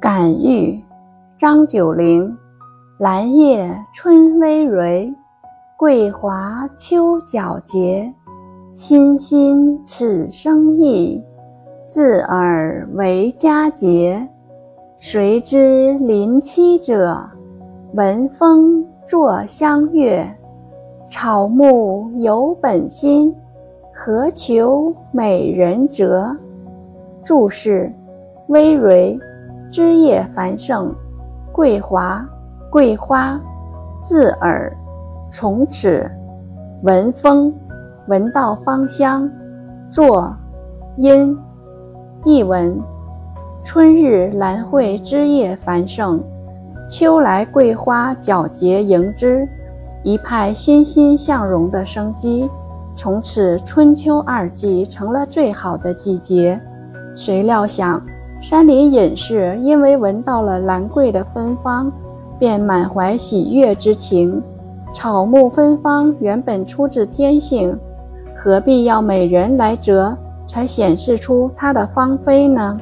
感遇，张九龄。兰叶春葳蕤，桂华秋皎洁。欣欣此生意，自尔为佳节。谁知林栖者，闻风坐相悦。草木有本心，何求美人折？注释：葳蕤，枝叶繁盛；桂华。桂花，自耳，从此，闻风，闻到芳香，作，因，译文：春日兰蕙枝叶繁盛，秋来桂花皎洁盈枝，一派欣欣向荣的生机。从此，春秋二季成了最好的季节。谁料想，山林隐士因为闻到了兰桂的芬芳。便满怀喜悦之情。草木芬芳原本出自天性，何必要美人来折，才显示出它的芳菲呢？